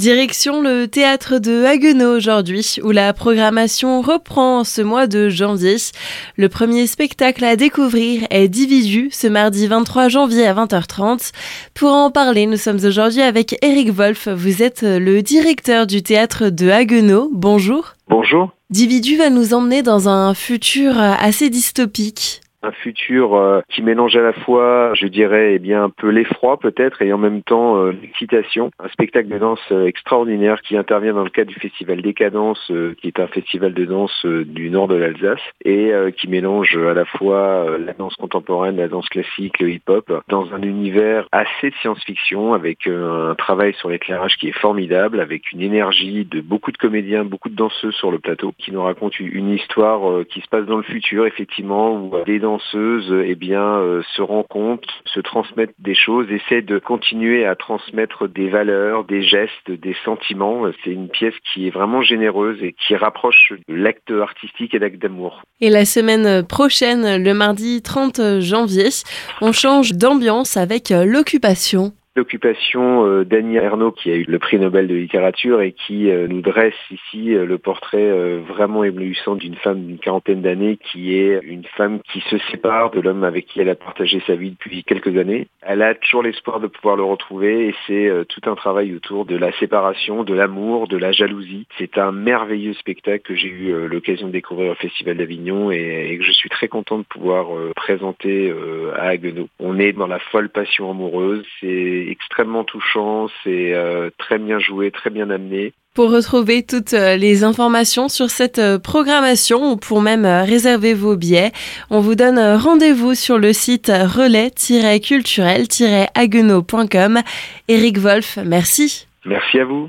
Direction le théâtre de Haguenau aujourd'hui, où la programmation reprend ce mois de janvier. Le premier spectacle à découvrir est Dividu, ce mardi 23 janvier à 20h30. Pour en parler, nous sommes aujourd'hui avec Eric Wolf. Vous êtes le directeur du théâtre de Haguenau. Bonjour. Bonjour. Dividu va nous emmener dans un futur assez dystopique un futur euh, qui mélange à la fois, je dirais, eh bien un peu l'effroi peut-être et en même temps euh, l'excitation. Un spectacle de danse euh, extraordinaire qui intervient dans le cadre du festival Décadence, qui est un festival de danse du nord de l'Alsace et qui mélange à la fois la danse contemporaine, la danse classique, le hip-hop, dans un univers assez de science-fiction avec un travail sur l'éclairage qui est formidable, avec une énergie de beaucoup de comédiens, beaucoup de danseuses sur le plateau, qui nous raconte une histoire qui se passe dans le futur effectivement où des danseuses eh bien, euh, se rencontrent, se transmettent des choses, essaient de continuer à transmettre des valeurs, des gestes, des sentiments. C'est une pièce qui est vraiment généreuse et qui rapproche l'acte artistique et l'acte d'amour. Et la semaine prochaine, le mardi 30 janvier, on change d'ambiance avec l'occupation l'occupation euh, d'Annie Ernaux qui a eu le prix Nobel de littérature et qui euh, nous dresse ici euh, le portrait vraiment éblouissant d'une femme d'une quarantaine d'années qui est une femme qui se sépare de l'homme avec qui elle a partagé sa vie depuis quelques années. Elle a toujours l'espoir de pouvoir le retrouver et c'est tout un travail autour de la séparation, de l'amour, de la jalousie. C'est un merveilleux spectacle que j'ai eu l'occasion de découvrir au Festival d'Avignon et, que je suis très content de pouvoir présenter à Haguenau. On est dans la folle passion amoureuse, c'est extrêmement touchant, c'est euh, très bien joué, très bien amené. Pour retrouver toutes euh, les informations sur cette euh, programmation ou pour même réserver vos billets, on vous donne rendez-vous sur le site relais-culturel-aguenau.com. Eric Wolf, merci. Merci à vous.